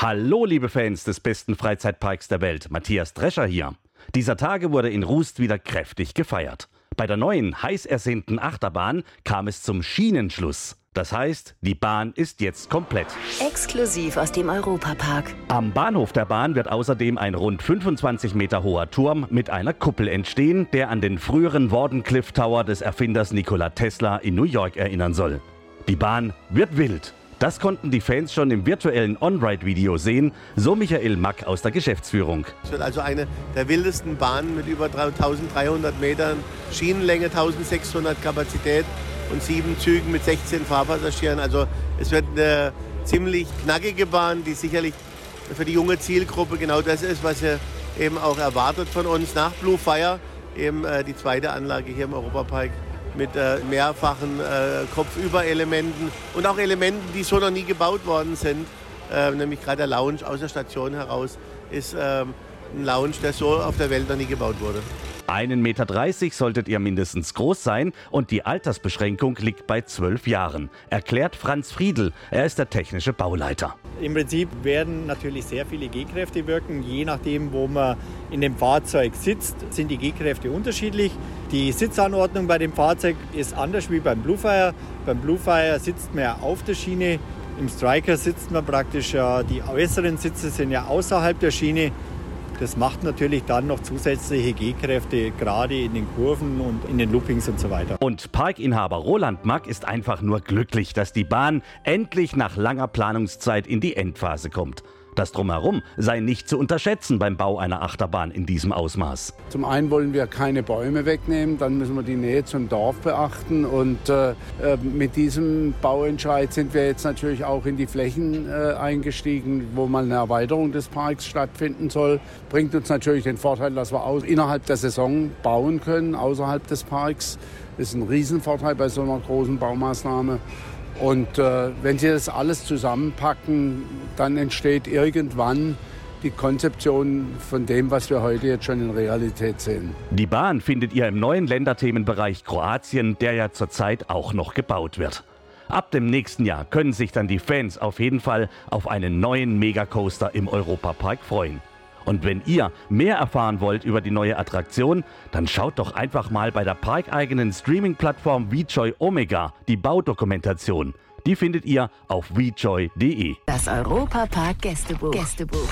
Hallo, liebe Fans des besten Freizeitparks der Welt. Matthias Drescher hier. Dieser Tage wurde in Rust wieder kräftig gefeiert. Bei der neuen, heiß ersehnten Achterbahn kam es zum Schienenschluss. Das heißt, die Bahn ist jetzt komplett. Exklusiv aus dem Europapark. Am Bahnhof der Bahn wird außerdem ein rund 25 Meter hoher Turm mit einer Kuppel entstehen, der an den früheren Wardenclyffe Tower des Erfinders Nikola Tesla in New York erinnern soll. Die Bahn wird wild. Das konnten die Fans schon im virtuellen On-Ride-Video sehen, so Michael Mack aus der Geschäftsführung. Es wird also eine der wildesten Bahnen mit über 1300 Metern, Schienenlänge 1600 Kapazität und sieben Zügen mit 16 Fahrpassagieren. Also es wird eine ziemlich knackige Bahn, die sicherlich für die junge Zielgruppe genau das ist, was sie eben auch erwartet von uns nach Blue Fire, eben äh, die zweite Anlage hier im Europapark mit äh, mehrfachen äh, Kopfüberelementen und auch Elementen, die so noch nie gebaut worden sind. Äh, nämlich gerade der Lounge aus der Station heraus ist ähm, ein Lounge, der so auf der Welt noch nie gebaut wurde. 1,30 Meter solltet ihr mindestens groß sein und die Altersbeschränkung liegt bei 12 Jahren, erklärt Franz Friedl. Er ist der technische Bauleiter. Im Prinzip werden natürlich sehr viele G-Kräfte wirken. Je nachdem, wo man in dem Fahrzeug sitzt, sind die G-Kräfte unterschiedlich. Die Sitzanordnung bei dem Fahrzeug ist anders wie beim Bluefire. Beim Bluefire sitzt man ja auf der Schiene. Im Striker sitzt man praktisch, die äußeren Sitze sind ja außerhalb der Schiene. Das macht natürlich dann noch zusätzliche G-Kräfte, gerade in den Kurven und in den Loopings und so weiter. Und Parkinhaber Roland Mack ist einfach nur glücklich, dass die Bahn endlich nach langer Planungszeit in die Endphase kommt. Das Drumherum sei nicht zu unterschätzen beim Bau einer Achterbahn in diesem Ausmaß. Zum einen wollen wir keine Bäume wegnehmen, dann müssen wir die Nähe zum Dorf beachten. Und äh, äh, mit diesem Bauentscheid sind wir jetzt natürlich auch in die Flächen äh, eingestiegen, wo mal eine Erweiterung des Parks stattfinden soll. Bringt uns natürlich den Vorteil, dass wir auch innerhalb der Saison bauen können, außerhalb des Parks. Das ist ein Riesenvorteil bei so einer großen Baumaßnahme. Und äh, wenn Sie das alles zusammenpacken, dann entsteht irgendwann die Konzeption von dem, was wir heute jetzt schon in Realität sehen. Die Bahn findet ihr im neuen Länderthemenbereich Kroatien, der ja zurzeit auch noch gebaut wird. Ab dem nächsten Jahr können sich dann die Fans auf jeden Fall auf einen neuen Megacoaster im Europapark freuen. Und wenn ihr mehr erfahren wollt über die neue Attraktion, dann schaut doch einfach mal bei der parkeigenen Streaming-Plattform VJoy Omega die Baudokumentation. Die findet ihr auf vjoy.de. Das Europapark Gästebuch. Gästebuch.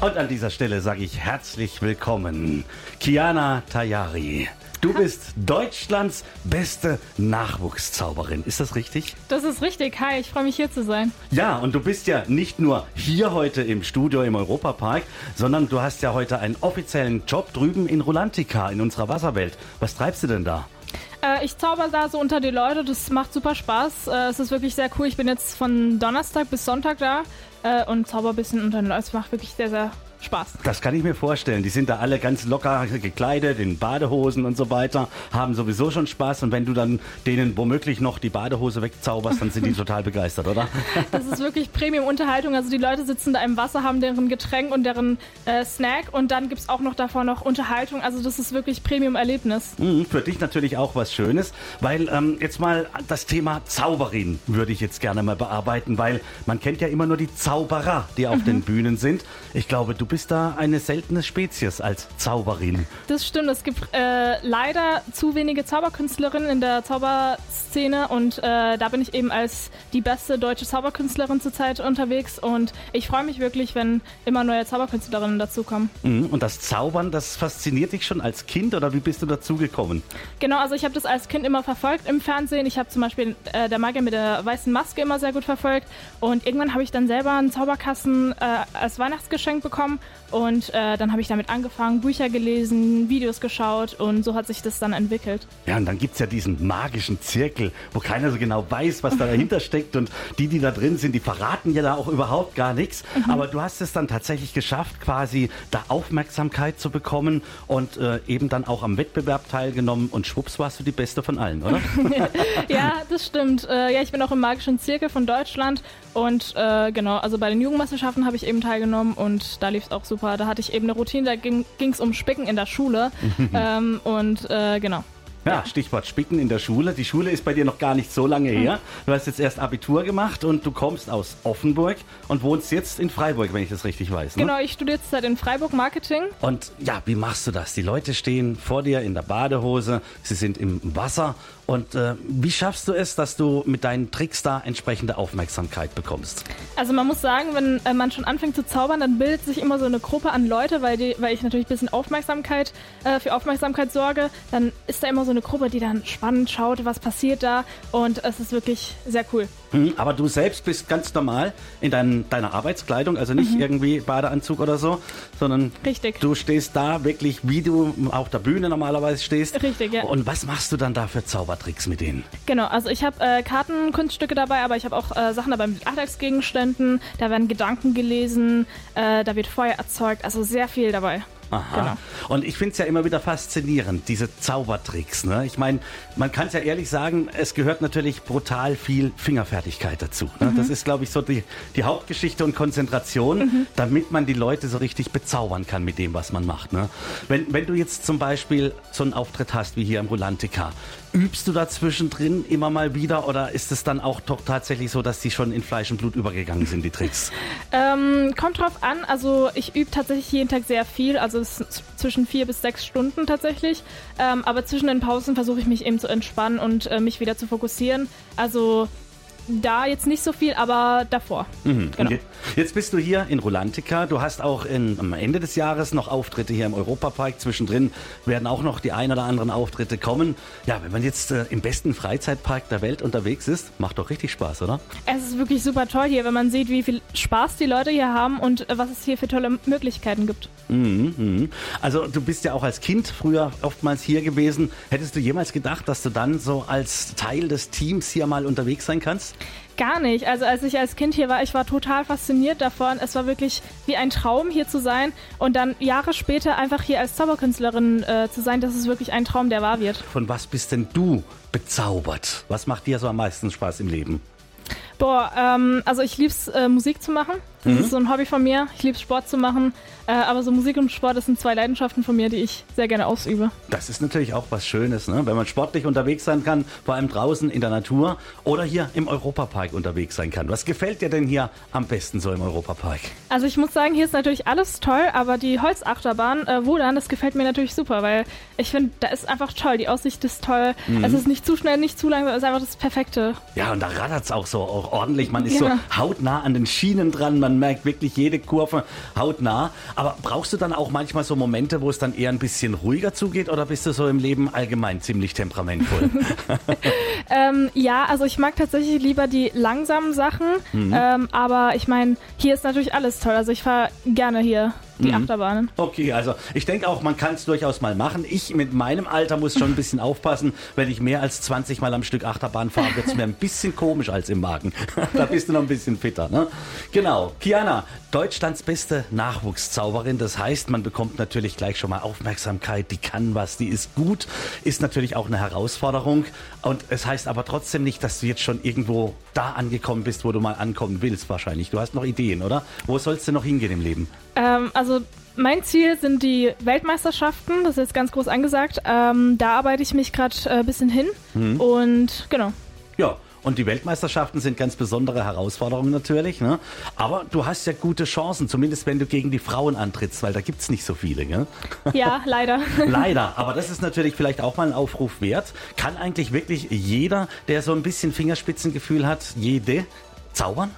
Und an dieser Stelle sage ich herzlich willkommen, Kiana Tayari. Du bist Deutschlands beste Nachwuchszauberin. Ist das richtig? Das ist richtig. Hi, ich freue mich hier zu sein. Ja, und du bist ja nicht nur hier heute im Studio im Europapark, sondern du hast ja heute einen offiziellen Job drüben in Rolantica, in unserer Wasserwelt. Was treibst du denn da? Äh, ich zauber da so unter die Leute, das macht super Spaß. Äh, es ist wirklich sehr cool. Ich bin jetzt von Donnerstag bis Sonntag da äh, und zauber ein bisschen unter den Leuten. Es macht wirklich sehr, sehr Spaß. Das kann ich mir vorstellen. Die sind da alle ganz locker gekleidet, in Badehosen und so weiter, haben sowieso schon Spaß. Und wenn du dann denen womöglich noch die Badehose wegzauberst, dann sind die total begeistert, oder? Das ist wirklich Premium-Unterhaltung. Also die Leute sitzen da im Wasser, haben deren Getränk und deren äh, Snack und dann gibt es auch noch davor noch Unterhaltung. Also das ist wirklich Premium-Erlebnis. Mhm, für dich natürlich auch was Schönes, weil ähm, jetzt mal das Thema Zauberin würde ich jetzt gerne mal bearbeiten, weil man kennt ja immer nur die Zauberer, die auf mhm. den Bühnen sind. Ich glaube, du bist da eine seltene Spezies als Zauberin. Das stimmt. Es gibt äh, leider zu wenige Zauberkünstlerinnen in der Zauberszene und äh, da bin ich eben als die beste deutsche Zauberkünstlerin zurzeit unterwegs und ich freue mich wirklich, wenn immer neue Zauberkünstlerinnen dazukommen. Mhm. Und das Zaubern, das fasziniert dich schon als Kind oder wie bist du dazugekommen? Genau, also ich habe das als Kind immer verfolgt im Fernsehen. Ich habe zum Beispiel äh, der Magier mit der weißen Maske immer sehr gut verfolgt und irgendwann habe ich dann selber einen Zauberkasten äh, als Weihnachtsgeschenk bekommen Und äh, dann habe ich damit angefangen, Bücher gelesen, Videos geschaut und so hat sich das dann entwickelt. Ja, und dann gibt es ja diesen magischen Zirkel, wo keiner so genau weiß, was da dahinter steckt. Und die, die da drin sind, die verraten ja da auch überhaupt gar nichts. Mhm. Aber du hast es dann tatsächlich geschafft, quasi da Aufmerksamkeit zu bekommen und äh, eben dann auch am Wettbewerb teilgenommen. Und schwupps warst du die Beste von allen, oder? ja, das stimmt. Äh, ja, ich bin auch im magischen Zirkel von Deutschland. Und äh, genau, also bei den Jugendmeisterschaften habe ich eben teilgenommen und da lief es auch super. Da hatte ich eben eine Routine, da ging es um Spicken in der Schule. ähm, und äh, genau. Ja, Stichwort Spicken in der Schule. Die Schule ist bei dir noch gar nicht so lange her. Du hast jetzt erst Abitur gemacht und du kommst aus Offenburg und wohnst jetzt in Freiburg, wenn ich das richtig weiß. Ne? Genau, ich studiere jetzt in Freiburg Marketing. Und ja, wie machst du das? Die Leute stehen vor dir in der Badehose, sie sind im Wasser und äh, wie schaffst du es, dass du mit deinen Tricks da entsprechende Aufmerksamkeit bekommst? Also man muss sagen, wenn äh, man schon anfängt zu zaubern, dann bildet sich immer so eine Gruppe an Leute, weil, die, weil ich natürlich ein bisschen Aufmerksamkeit äh, für Aufmerksamkeit sorge. Dann ist da immer so eine Gruppe, die dann spannend schaut, was passiert da und es ist wirklich sehr cool. Mhm, aber du selbst bist ganz normal in dein, deiner Arbeitskleidung, also nicht mhm. irgendwie Badeanzug oder so, sondern Richtig. du stehst da wirklich, wie du auf der Bühne normalerweise stehst. Richtig, ja. Und was machst du dann da für Zaubertricks mit denen? Genau, also ich habe äh, Kartenkunststücke dabei, aber ich habe auch äh, Sachen dabei mit Alltagsgegenständen. Da werden Gedanken gelesen, äh, da wird Feuer erzeugt, also sehr viel dabei. Aha. Genau. Und ich finde es ja immer wieder faszinierend, diese Zaubertricks. Ne? Ich meine, man kann es ja ehrlich sagen, es gehört natürlich brutal viel Fingerfertigkeit dazu. Ne? Mhm. Das ist, glaube ich, so die, die Hauptgeschichte und Konzentration, mhm. damit man die Leute so richtig bezaubern kann mit dem, was man macht. Ne? Wenn, wenn du jetzt zum Beispiel so einen Auftritt hast wie hier im Rolantica, übst du da zwischendrin immer mal wieder oder ist es dann auch doch tatsächlich so, dass die schon in Fleisch und Blut übergegangen sind, die Tricks? ähm, kommt drauf an. Also ich übe tatsächlich jeden Tag sehr viel. Also zwischen vier bis sechs Stunden tatsächlich. Ähm, aber zwischen den Pausen versuche ich mich eben zu entspannen und äh, mich wieder zu fokussieren. Also da jetzt nicht so viel, aber davor. Mhm. Genau. Jetzt bist du hier in Rolantica. Du hast auch in, am Ende des Jahres noch Auftritte hier im Europapark. Zwischendrin werden auch noch die ein oder anderen Auftritte kommen. Ja, wenn man jetzt äh, im besten Freizeitpark der Welt unterwegs ist, macht doch richtig Spaß, oder? Es ist wirklich super toll hier, wenn man sieht, wie viel Spaß die Leute hier haben und äh, was es hier für tolle Möglichkeiten gibt. Mhm, mhm. Also du bist ja auch als Kind früher oftmals hier gewesen. Hättest du jemals gedacht, dass du dann so als Teil des Teams hier mal unterwegs sein kannst? Gar nicht. Also als ich als Kind hier war, ich war total fasziniert davon. Es war wirklich wie ein Traum, hier zu sein. Und dann Jahre später einfach hier als Zauberkünstlerin äh, zu sein, das ist wirklich ein Traum, der wahr wird. Von was bist denn du bezaubert? Was macht dir so am meisten Spaß im Leben? Boah, ähm, also ich lieb's, äh, Musik zu machen. Das mhm. ist so ein Hobby von mir. Ich liebe Sport zu machen. Äh, aber so Musik und Sport, das sind zwei Leidenschaften von mir, die ich sehr gerne ausübe. Das ist natürlich auch was Schönes, ne? wenn man sportlich unterwegs sein kann, vor allem draußen in der Natur oder hier im Europapark unterwegs sein kann. Was gefällt dir denn hier am besten so im Europapark? Also ich muss sagen, hier ist natürlich alles toll, aber die Holzachterbahn, äh, Wodan, das gefällt mir natürlich super, weil ich finde, da ist einfach toll. Die Aussicht ist toll. Mhm. Es ist nicht zu schnell, nicht zu langsam, es ist einfach das Perfekte. Ja, und da rattert es auch so auch ordentlich. Man ist ja. so hautnah an den Schienen dran. Man man merkt wirklich jede Kurve hautnah. Aber brauchst du dann auch manchmal so Momente, wo es dann eher ein bisschen ruhiger zugeht oder bist du so im Leben allgemein ziemlich temperamentvoll? ähm, ja, also ich mag tatsächlich lieber die langsamen Sachen. Mhm. Ähm, aber ich meine, hier ist natürlich alles toll. Also ich fahre gerne hier die mhm. Achterbahnen. Okay, also ich denke auch, man kann es durchaus mal machen. Ich mit meinem Alter muss schon ein bisschen aufpassen. Wenn ich mehr als 20 Mal am Stück Achterbahn fahre, wird es mir ein bisschen komisch als im Magen. da bist du noch ein bisschen fitter. Ne? Genau. Kiana, Deutschlands beste Nachwuchszauberin. Das heißt, man bekommt natürlich gleich schon mal Aufmerksamkeit. Die kann was, die ist gut. Ist natürlich auch eine Herausforderung. Und es heißt aber trotzdem nicht, dass du jetzt schon irgendwo da angekommen bist, wo du mal ankommen willst wahrscheinlich. Du hast noch Ideen, oder? Wo sollst du noch hingehen im Leben? Ähm, also mein Ziel sind die Weltmeisterschaften, das ist jetzt ganz groß angesagt. Ähm, da arbeite ich mich gerade ein äh, bisschen hin mhm. und genau. Ja, und die Weltmeisterschaften sind ganz besondere Herausforderungen natürlich. Ne? Aber du hast ja gute Chancen, zumindest wenn du gegen die Frauen antrittst, weil da gibt es nicht so viele. Gell? Ja, leider. leider. Aber das ist natürlich vielleicht auch mal ein Aufruf wert. Kann eigentlich wirklich jeder, der so ein bisschen Fingerspitzengefühl hat, jede zaubern?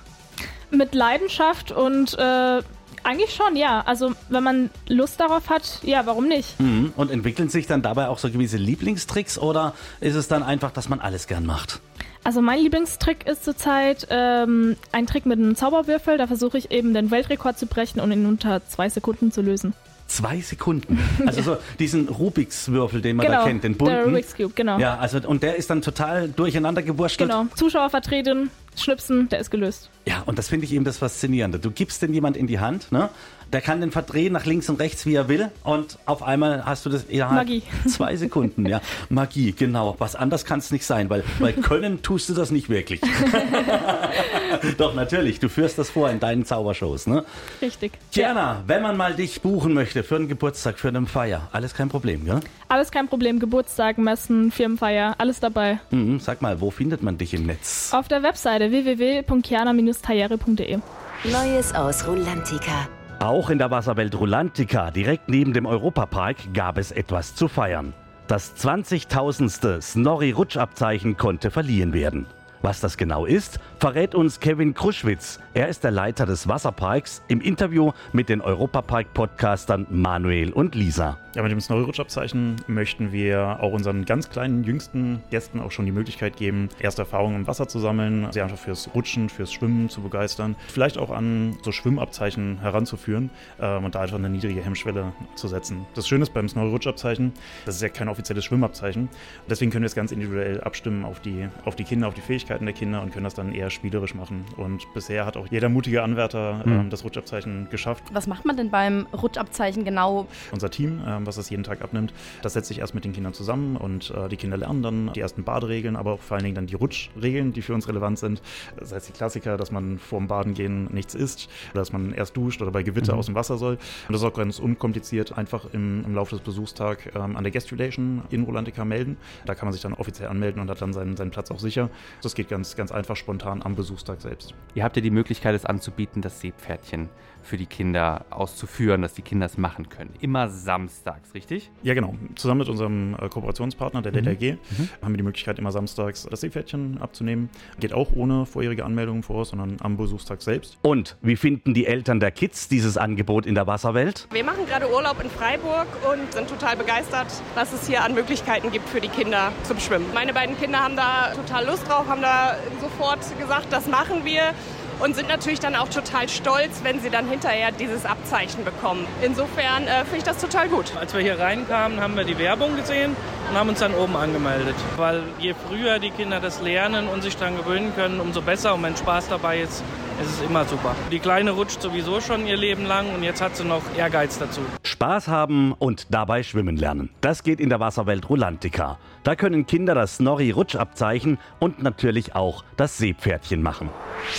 Mit Leidenschaft und äh eigentlich schon, ja. Also wenn man Lust darauf hat, ja, warum nicht? Mhm. Und entwickeln sich dann dabei auch so gewisse Lieblingstricks oder ist es dann einfach, dass man alles gern macht? Also mein Lieblingstrick ist zurzeit ähm, ein Trick mit einem Zauberwürfel. Da versuche ich eben den Weltrekord zu brechen und in unter zwei Sekunden zu lösen. Zwei Sekunden. Also so diesen Rubiks Würfel, den man genau, da kennt, den bunten. Der Rubik's Cube, genau. Ja, also und der ist dann total durcheinander gewurschtelt. Genau. Zuschauer vertreten, schnipsen, der ist gelöst. Ja, und das finde ich eben das Faszinierende. Du gibst den jemand in die Hand, ne? Der kann den verdrehen nach links und rechts, wie er will. Und auf einmal hast du das innerhalb Magie. zwei Sekunden. Ja, Magie, genau. Was anders kann es nicht sein, weil, weil können tust du das nicht wirklich. Doch, natürlich. Du führst das vor in deinen Zaubershows, ne? Richtig. Diana, wenn man mal dich buchen möchte für einen Geburtstag, für eine Feier, alles kein Problem, gell? Alles kein Problem. Geburtstag, Messen, Firmenfeier, alles dabei. Mhm, sag mal, wo findet man dich im Netz? Auf der Webseite www.kiana-tayere.de. Neues aus Rulantica. Auch in der Wasserwelt Rulantica, direkt neben dem Europapark, gab es etwas zu feiern. Das 20.000. Snorri-Rutschabzeichen konnte verliehen werden. Was das genau ist, verrät uns Kevin Kruschwitz. Er ist der Leiter des Wasserparks im Interview mit den Europapark-Podcastern Manuel und Lisa. Ja, mit dem Snorri-Rutschabzeichen möchten wir auch unseren ganz kleinen, jüngsten Gästen auch schon die Möglichkeit geben, erste Erfahrungen im Wasser zu sammeln, sie einfach fürs Rutschen, fürs Schwimmen zu begeistern, vielleicht auch an so Schwimmabzeichen heranzuführen ähm, und da einfach eine niedrige Hemmschwelle zu setzen. Das Schöne ist beim Snorri-Rutschabzeichen, das ist ja kein offizielles Schwimmabzeichen, deswegen können wir es ganz individuell abstimmen auf die, auf die Kinder, auf die Fähigkeiten der Kinder und können das dann eher spielerisch machen. Und bisher hat auch jeder mutige Anwärter ähm, das Rutschabzeichen geschafft. Was macht man denn beim Rutschabzeichen genau? Unser Team, ähm, was das jeden Tag abnimmt, das setzt sich erst mit den Kindern zusammen und äh, die Kinder lernen dann die ersten Baderegeln, aber auch vor allen Dingen dann die Rutschregeln, die für uns relevant sind. Das heißt die Klassiker, dass man vorm Baden gehen nichts isst, oder dass man erst duscht oder bei Gewitter aus dem Wasser soll. Und das ist auch ganz unkompliziert, einfach im, im Laufe des Besuchstags ähm, an der Guest Relation in Rolantica melden. Da kann man sich dann offiziell anmelden und hat dann seinen, seinen Platz auch sicher. Das geht ganz, ganz einfach spontan am Besuchstag selbst. Ihr habt ja die Möglichkeit, es anzubieten, das Seepferdchen für die Kinder auszuführen, dass die Kinder es machen können. Immer samstags, richtig? Ja, genau. Zusammen mit unserem äh, Kooperationspartner, der DLRG, haben wir die Möglichkeit, immer samstags das Seepferdchen abzunehmen. Geht auch ohne vorherige Anmeldung voraus, sondern am Besuchstag selbst. Und wie finden die Eltern der Kids dieses Angebot in der Wasserwelt? Wir machen gerade Urlaub in Freiburg und sind total begeistert, was es hier an Möglichkeiten gibt für die Kinder zum Schwimmen. Meine beiden Kinder haben da total Lust drauf, haben da sofort gesagt, das machen wir und sind natürlich dann auch total stolz, wenn sie dann hinterher dieses Abzeichen bekommen. Insofern äh, finde ich das total gut. Als wir hier reinkamen, haben wir die Werbung gesehen und haben uns dann oben angemeldet. Weil je früher die Kinder das lernen und sich daran gewöhnen können, umso besser. Und wenn Spaß dabei ist, ist es immer super. Die Kleine rutscht sowieso schon ihr Leben lang und jetzt hat sie noch Ehrgeiz dazu. Spaß haben und dabei schwimmen lernen. Das geht in der Wasserwelt Rulantica. Da können Kinder das Snorri-Rutschabzeichen und natürlich auch das Seepferdchen machen.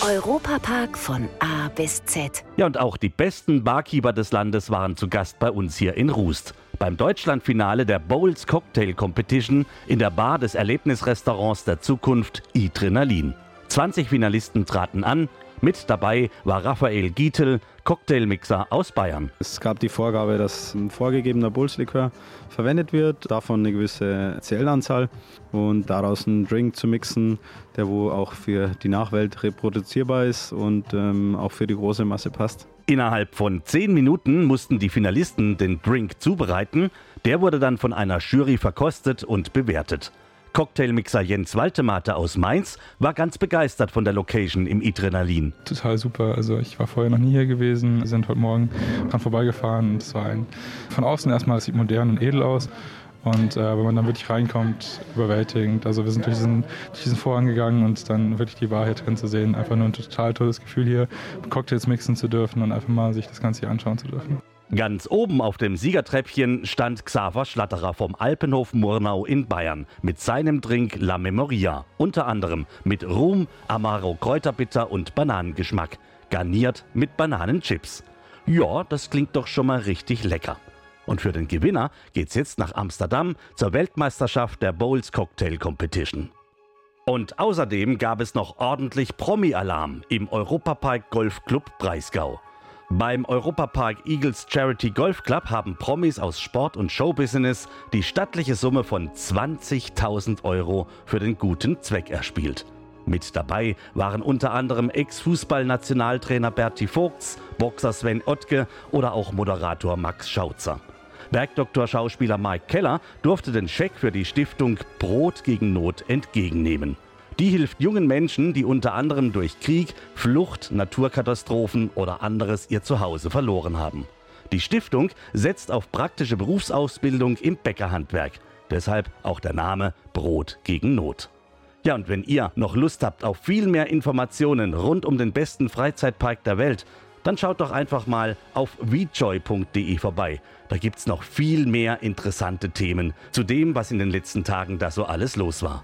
Europapark von A bis Z. Ja, und auch die besten Barkeeper des Landes waren zu Gast bei uns hier in Rust. Beim Deutschlandfinale der Bowls Cocktail Competition in der Bar des Erlebnisrestaurants der Zukunft Adrenalin. 20 Finalisten traten an. Mit dabei war Raphael Gietel, Cocktailmixer aus Bayern. Es gab die Vorgabe, dass ein vorgegebener Bulls-Likör verwendet wird, davon eine gewisse CL-Anzahl und daraus einen Drink zu mixen, der wo auch für die Nachwelt reproduzierbar ist und ähm, auch für die große Masse passt. Innerhalb von 10 Minuten mussten die Finalisten den Drink zubereiten. Der wurde dann von einer Jury verkostet und bewertet. Cocktailmixer Jens Waltemate aus Mainz war ganz begeistert von der Location im Adrenalin. Total super. Also ich war vorher noch nie hier gewesen, wir sind heute Morgen dran vorbeigefahren es war ein von außen erstmal, es sieht modern und edel aus. Und äh, wenn man dann wirklich reinkommt, überwältigend. Also wir sind durch diesen, durch diesen Vorhang gegangen und dann wirklich die Wahrheit drin zu sehen. Einfach nur ein total tolles Gefühl hier, Cocktails mixen zu dürfen und einfach mal sich das Ganze hier anschauen zu dürfen. Ganz oben auf dem Siegertreppchen stand Xaver Schlatterer vom Alpenhof Murnau in Bayern mit seinem Drink La Memoria, unter anderem mit Rum, Amaro Kräuterbitter und Bananengeschmack, garniert mit Bananenchips. Ja, das klingt doch schon mal richtig lecker. Und für den Gewinner geht's jetzt nach Amsterdam zur Weltmeisterschaft der Bowls Cocktail Competition. Und außerdem gab es noch ordentlich Promi-Alarm im Europapark Golf Club Breisgau. Beim Europapark Eagles Charity Golf Club haben Promis aus Sport und Showbusiness die stattliche Summe von 20.000 Euro für den guten Zweck erspielt. Mit dabei waren unter anderem Ex-Fußball-Nationaltrainer Berti Vogts, Boxer Sven Ottke oder auch Moderator Max Schautzer. Bergdoktor-Schauspieler Mike Keller durfte den Scheck für die Stiftung Brot gegen Not entgegennehmen. Die hilft jungen Menschen, die unter anderem durch Krieg, Flucht, Naturkatastrophen oder anderes ihr Zuhause verloren haben. Die Stiftung setzt auf praktische Berufsausbildung im Bäckerhandwerk. Deshalb auch der Name Brot gegen Not. Ja, und wenn ihr noch Lust habt auf viel mehr Informationen rund um den besten Freizeitpark der Welt, dann schaut doch einfach mal auf wejoy.de vorbei. Da gibt's noch viel mehr interessante Themen zu dem, was in den letzten Tagen da so alles los war.